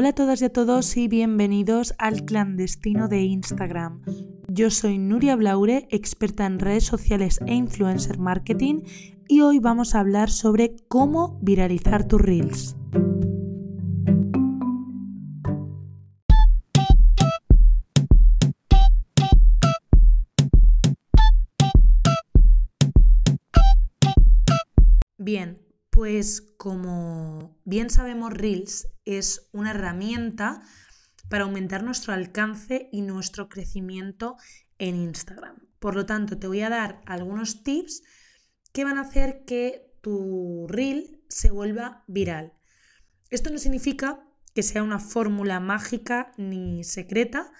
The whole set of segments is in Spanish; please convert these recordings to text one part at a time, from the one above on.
Hola a todas y a todos y bienvenidos al clandestino de Instagram. Yo soy Nuria Blaure, experta en redes sociales e influencer marketing y hoy vamos a hablar sobre cómo viralizar tus reels. Bien, pues como bien sabemos, Reels es una herramienta para aumentar nuestro alcance y nuestro crecimiento en Instagram. Por lo tanto, te voy a dar algunos tips que van a hacer que tu reel se vuelva viral. Esto no significa que sea una fórmula mágica ni secreta,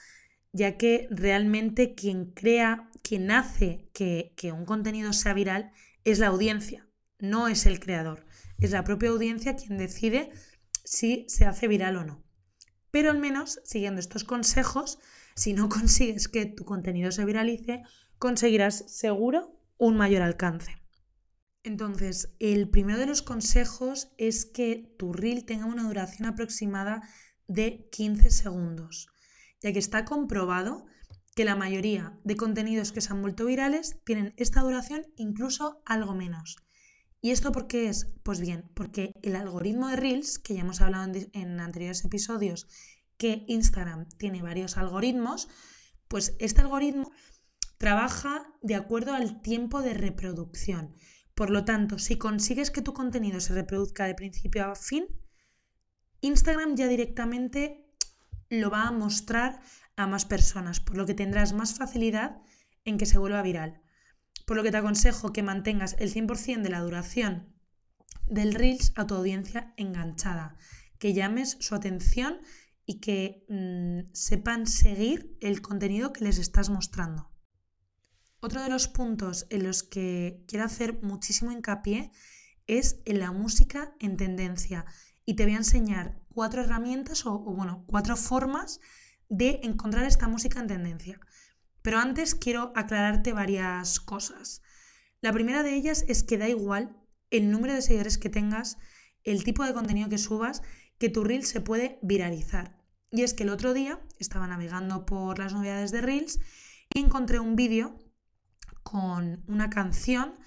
ya que realmente quien crea, quien hace que, que un contenido sea viral es la audiencia no es el creador. Es la propia audiencia quien decide si se hace viral o no. Pero al menos, siguiendo estos consejos, si no consigues que tu contenido se viralice, conseguirás seguro un mayor alcance. Entonces, el primero de los consejos es que tu reel tenga una duración aproximada de 15 segundos, ya que está comprobado que la mayoría de contenidos que se han vuelto virales tienen esta duración incluso algo menos. ¿Y esto por qué es? Pues bien, porque el algoritmo de Reels, que ya hemos hablado en, anteriores episodios, que Instagram tiene varios algoritmos, pues este algoritmo trabaja de acuerdo al tiempo de reproducción. Por lo tanto, si consigues que tu contenido se reproduzca de principio a fin, Instagram ya directamente lo va a mostrar a más personas, por lo que tendrás más facilidad en que se vuelva viral por lo que te aconsejo que mantengas el 100% de la duración del Reels a tu audiencia enganchada, que llames su atención y que mm, sepan seguir el contenido que les estás mostrando. Otro de los puntos en los que quiero hacer muchísimo hincapié es en la música en tendencia y te voy a enseñar cuatro herramientas o, o bueno, cuatro formas de encontrar esta música en tendencia. Pero antes quiero aclararte varias cosas. La primera de ellas es que da igual el número de seguidores que tengas, el tipo de contenido que subas, que tu reel se puede viralizar. Y es que el otro día estaba navegando por las novedades de reels y encontré un vídeo con una canción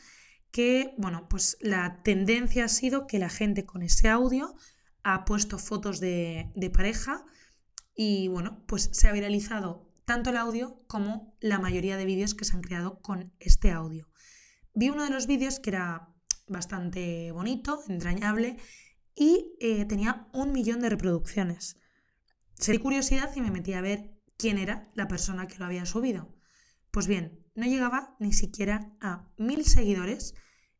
que, bueno, pues la tendencia ha sido que la gente con ese audio ha puesto fotos de, de pareja y, bueno, pues se ha viralizado tanto el audio como la mayoría de vídeos que se han creado con este audio. Vi uno de los vídeos que era bastante bonito, entrañable y eh, tenía un millón de reproducciones. Sería curiosidad y me metí a ver quién era la persona que lo había subido. Pues bien, no llegaba ni siquiera a mil seguidores.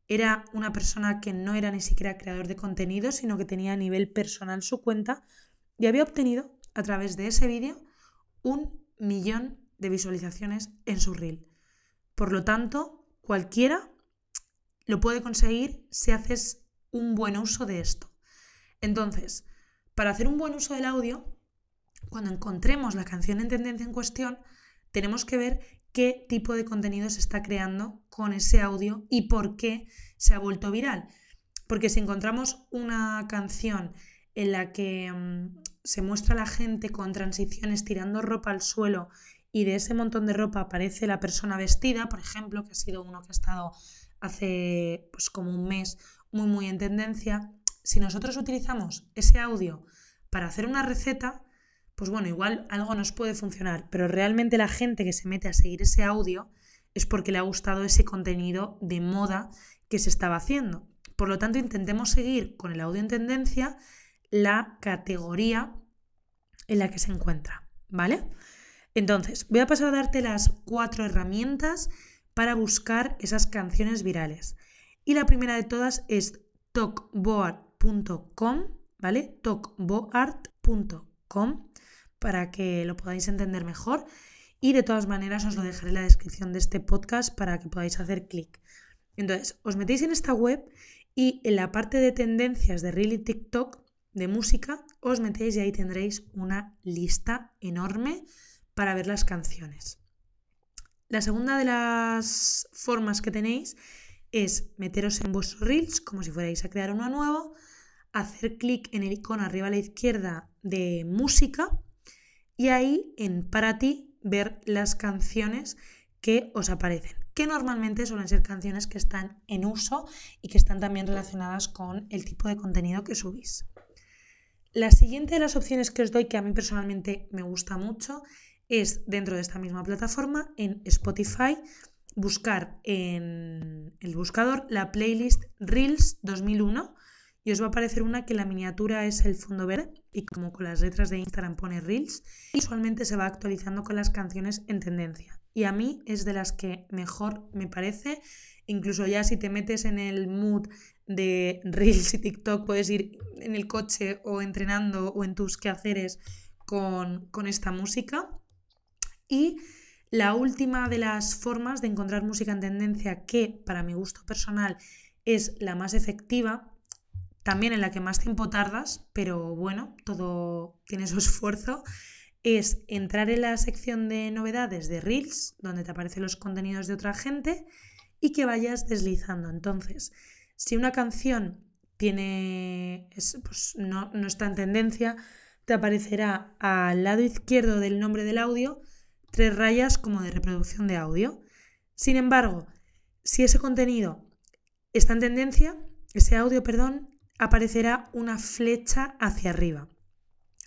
Era una persona que no era ni siquiera creador de contenido, sino que tenía a nivel personal su cuenta y había obtenido a través de ese vídeo un millón de visualizaciones en su reel. Por lo tanto, cualquiera lo puede conseguir si haces un buen uso de esto. Entonces, para hacer un buen uso del audio, cuando encontremos la canción en tendencia en cuestión, tenemos que ver qué tipo de contenido se está creando con ese audio y por qué se ha vuelto viral. Porque si encontramos una canción en la que mm, se muestra a la gente con transiciones tirando ropa al suelo y de ese montón de ropa aparece la persona vestida, por ejemplo, que ha sido uno que ha estado hace pues como un mes muy muy en tendencia, si nosotros utilizamos ese audio para hacer una receta, pues bueno, igual algo nos puede funcionar, pero realmente la gente que se mete a seguir ese audio es porque le ha gustado ese contenido de moda que se estaba haciendo. Por lo tanto, intentemos seguir con el audio en tendencia la categoría en la que se encuentra, ¿vale? Entonces, voy a pasar a darte las cuatro herramientas para buscar esas canciones virales. Y la primera de todas es talkboard.com, ¿vale? talkboard.com para que lo podáis entender mejor. Y de todas maneras os lo dejaré en la descripción de este podcast para que podáis hacer clic. Entonces, os metéis en esta web y en la parte de tendencias de Really TikTok de música, os metéis y ahí tendréis una lista enorme para ver las canciones. La segunda de las formas que tenéis es meteros en vuestros reels como si fuerais a crear uno nuevo, hacer clic en el icono arriba a la izquierda de música y ahí en para ti ver las canciones que os aparecen, que normalmente suelen ser canciones que están en uso y que están también relacionadas con el tipo de contenido que subís. La siguiente de las opciones que os doy, que a mí personalmente me gusta mucho, es dentro de esta misma plataforma, en Spotify, buscar en el buscador la playlist Reels 2001 y os va a aparecer una que la miniatura es el fondo verde y como con las letras de Instagram pone Reels y usualmente se va actualizando con las canciones en tendencia. Y a mí es de las que mejor me parece, incluso ya si te metes en el mood de Reels y TikTok, puedes ir en el coche o entrenando o en tus quehaceres con, con esta música. Y la última de las formas de encontrar música en tendencia que para mi gusto personal es la más efectiva, también en la que más tiempo tardas, pero bueno, todo tiene su esfuerzo, es entrar en la sección de novedades de Reels, donde te aparecen los contenidos de otra gente, y que vayas deslizando. Entonces, si una canción tiene, pues no, no está en tendencia, te aparecerá al lado izquierdo del nombre del audio tres rayas como de reproducción de audio. Sin embargo, si ese contenido está en tendencia, ese audio, perdón, aparecerá una flecha hacia arriba.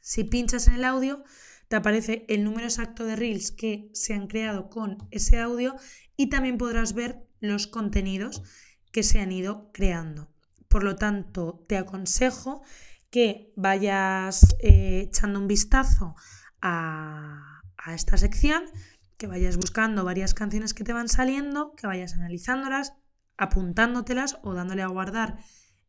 Si pinchas en el audio, te aparece el número exacto de reels que se han creado con ese audio y también podrás ver los contenidos que se han ido creando. Por lo tanto, te aconsejo que vayas eh, echando un vistazo a a esta sección, que vayas buscando varias canciones que te van saliendo, que vayas analizándolas, apuntándotelas o dándole a guardar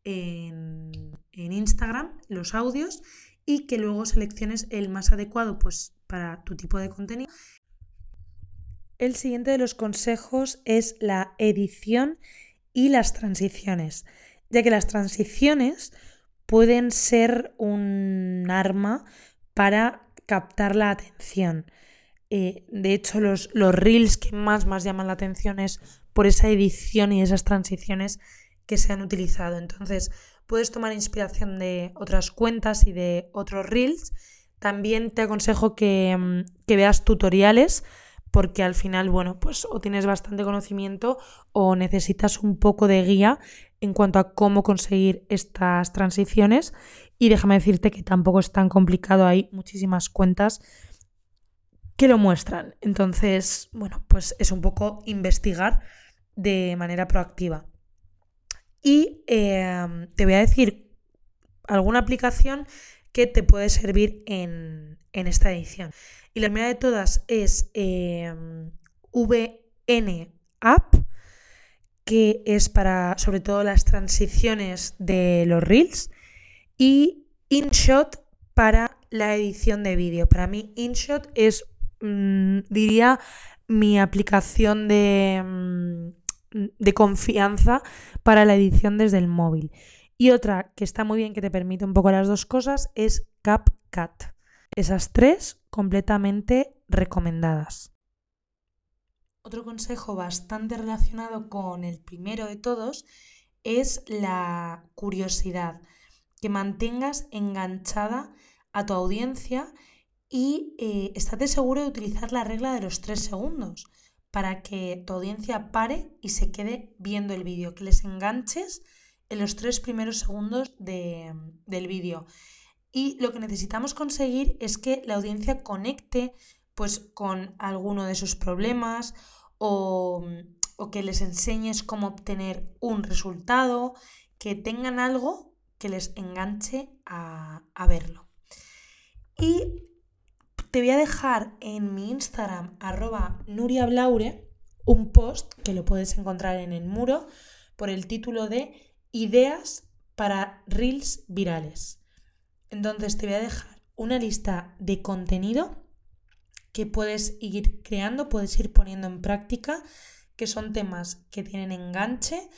en, Instagram los audios y que luego selecciones el más adecuado pues, para tu tipo de contenido. El siguiente de los consejos es la edición y las transiciones, ya que las transiciones pueden ser un arma para captar la atención. Eh, de hecho, los, los reels que más, más llaman la atención es por esa edición y esas transiciones que se han utilizado. Entonces, puedes tomar inspiración de otras cuentas y de otros reels. También te aconsejo que, mm, que veas tutoriales porque al final, bueno, pues o tienes bastante conocimiento o necesitas un poco de guía en cuanto a cómo conseguir estas transiciones. Y déjame decirte que tampoco es tan complicado, hay muchísimas cuentas que lo muestran. Entonces, bueno, pues es un poco investigar de manera proactiva. Y em, te voy a decir alguna aplicación que te puede servir en, esta edición. Y la primera de todas es em, VN App, que es para sobre todo las transiciones de los reels, y InShot para la edición de vídeo. Para mí InShot es, mm, diría, mi aplicación de, mm, de confianza para la edición desde el móvil. Y otra que está muy bien, que te permite un poco las dos cosas, es CapCut. Esas tres completamente recomendadas. Otro consejo bastante relacionado con el primero de todos es la curiosidad, que mantengas enganchada a tu audiencia y eh, estate seguro de utilizar la regla de los tres segundos para que tu audiencia pare y se quede viendo el vídeo, que les enganches en los tres primeros segundos del vídeo. Y lo que necesitamos conseguir es que la audiencia conecte pues con alguno de sus problemas o, que les enseñes cómo obtener un resultado, que tengan algo que les enganche a, verlo. Y te voy a dejar en mi Instagram, arroba nuriablaure, un post que lo puedes encontrar en el muro por el título de Ideas para Reels virales. Entonces te voy a dejar una lista de contenido que puedes ir creando, puedes ir poniendo en práctica, que son temas que tienen enganche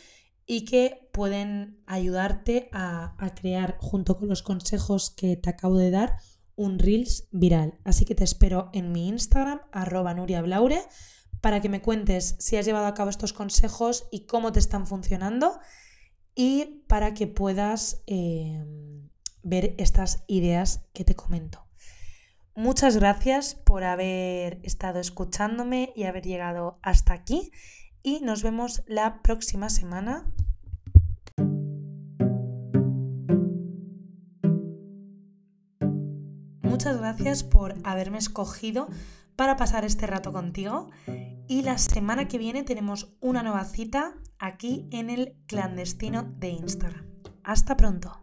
y que pueden ayudarte a, crear, junto con los consejos que te acabo de dar, un Reels viral. Así que te espero en mi Instagram, arroba nuriablaure, para que me cuentes si has llevado a cabo estos consejos y cómo te están funcionando. y para que puedas em, ver estas ideas que te comento. Muchas gracias por haber estado escuchándome y haber llegado hasta aquí y nos vemos la próxima semana. Muchas gracias por haberme escogido para pasar este rato contigo y la semana que viene tenemos una nueva cita aquí en el clandestino de Instagram. Hasta pronto.